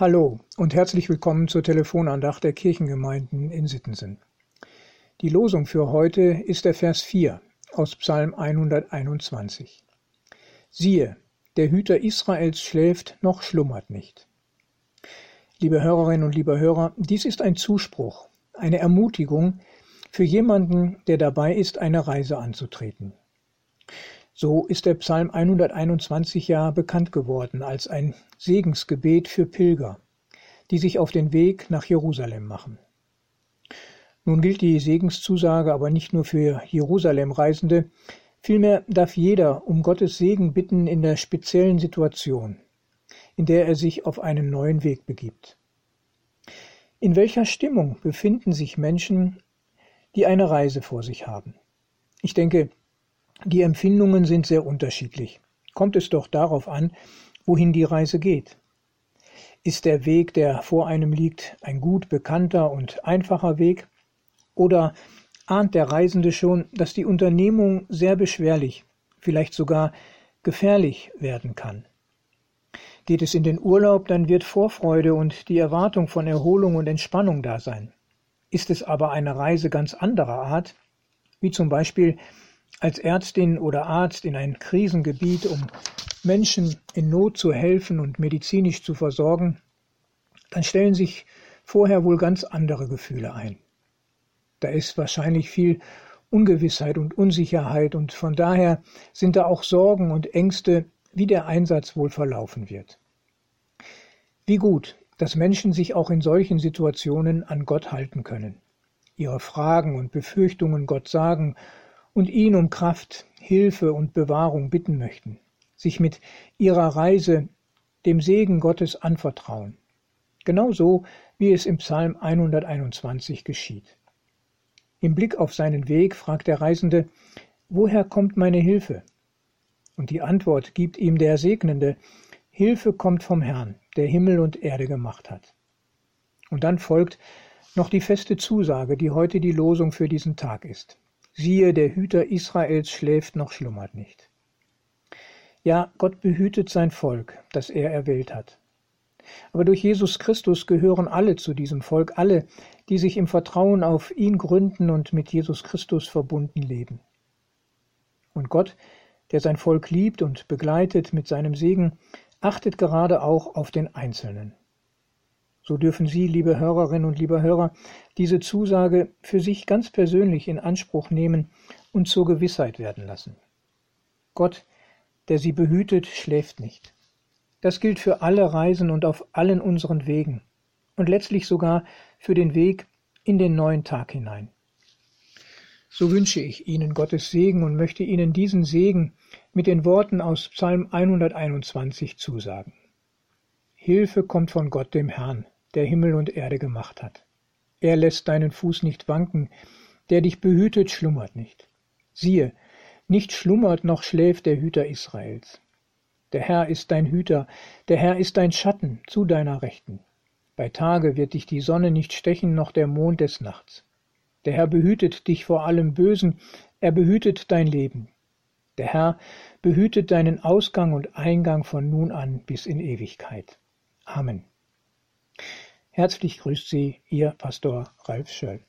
Hallo und herzlich willkommen zur Telefonandacht der Kirchengemeinden in Sittensen. Die Losung für heute ist der Vers 4 aus Psalm 121. Siehe, der Hüter Israels schläft noch schlummert nicht. Liebe Hörerinnen und liebe Hörer, dies ist ein Zuspruch, eine Ermutigung für jemanden, der dabei ist, eine Reise anzutreten. So ist der Psalm 121 ja bekannt geworden als ein Segensgebet für Pilger, die sich auf den Weg nach Jerusalem machen. Nun gilt die Segenszusage aber nicht nur für Jerusalem-Reisende, vielmehr darf jeder um Gottes Segen bitten in der speziellen Situation, in der er sich auf einen neuen Weg begibt. In welcher Stimmung befinden sich Menschen, die eine Reise vor sich haben? Ich denke, die Empfindungen sind sehr unterschiedlich. Kommt es doch darauf an, wohin die Reise geht. Ist der Weg, der vor einem liegt, ein gut bekannter und einfacher Weg? Oder ahnt der Reisende schon, dass die Unternehmung sehr beschwerlich, vielleicht sogar gefährlich werden kann? Geht es in den Urlaub, dann wird Vorfreude und die Erwartung von Erholung und Entspannung da sein. Ist es aber eine Reise ganz anderer Art, wie zum Beispiel als Ärztin oder Arzt in ein Krisengebiet, um Menschen in Not zu helfen und medizinisch zu versorgen, dann stellen sich vorher wohl ganz andere Gefühle ein. Da ist wahrscheinlich viel Ungewissheit und Unsicherheit und von daher sind da auch Sorgen und Ängste, wie der Einsatz wohl verlaufen wird. Wie gut, dass Menschen sich auch in solchen Situationen an Gott halten können, ihre Fragen und Befürchtungen Gott sagen und ihn um Kraft, Hilfe und Bewahrung bitten möchten, sich mit ihrer Reise dem Segen Gottes anvertrauen, genauso wie es im Psalm 121 geschieht. Im Blick auf seinen Weg fragt der Reisende, woher kommt meine Hilfe? Und die Antwort gibt ihm der Segnende, Hilfe kommt vom Herrn, der Himmel und Erde gemacht hat. Und dann folgt noch die feste Zusage, die heute die Losung für diesen Tag ist. Siehe, der Hüter Israels schläft noch schlummert nicht. Ja, Gott behütet sein Volk, das er erwählt hat. Aber durch Jesus Christus gehören alle zu diesem Volk, alle, die sich im Vertrauen auf ihn gründen und mit Jesus Christus verbunden leben. Und Gott, der sein Volk liebt und begleitet mit seinem Segen, achtet gerade auch auf den Einzelnen. So dürfen Sie, liebe Hörerinnen und liebe Hörer, diese Zusage für sich ganz persönlich in Anspruch nehmen und zur Gewissheit werden lassen. Gott, der Sie behütet, schläft nicht. Das gilt für alle Reisen und auf allen unseren Wegen und letztlich sogar für den Weg in den neuen Tag hinein. So wünsche ich Ihnen Gottes Segen und möchte Ihnen diesen Segen mit den Worten aus Psalm 121 zusagen. Hilfe kommt von Gott dem Herrn, der Himmel und Erde gemacht hat. Er lässt deinen Fuß nicht wanken, der dich behütet, schlummert nicht. Siehe, nicht schlummert noch schläft der Hüter Israels. Der Herr ist dein Hüter, der Herr ist dein Schatten zu deiner Rechten. Bei Tage wird dich die Sonne nicht stechen, noch der Mond des Nachts. Der Herr behütet dich vor allem Bösen, er behütet dein Leben. Der Herr behütet deinen Ausgang und Eingang von nun an bis in Ewigkeit. Amen. Herzlich grüßt Sie Ihr Pastor Ralf Schöll.